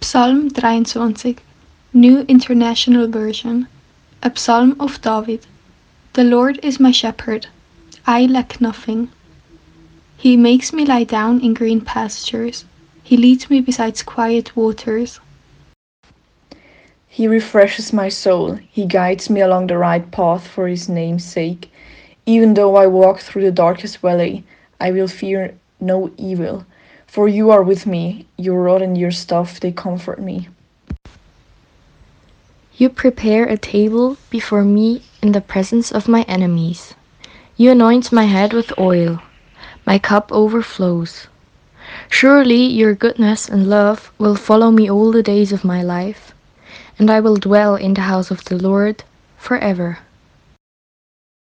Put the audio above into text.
Psalm 23, New International Version, a psalm of David. The Lord is my shepherd, I lack nothing. He makes me lie down in green pastures, He leads me beside quiet waters. He refreshes my soul, He guides me along the right path for His name's sake. Even though I walk through the darkest valley, I will fear no evil for you are with me, your rod and your staff, they comfort me. You prepare a table before me in the presence of my enemies. You anoint my head with oil. My cup overflows. Surely your goodness and love will follow me all the days of my life, and I will dwell in the house of the Lord forever.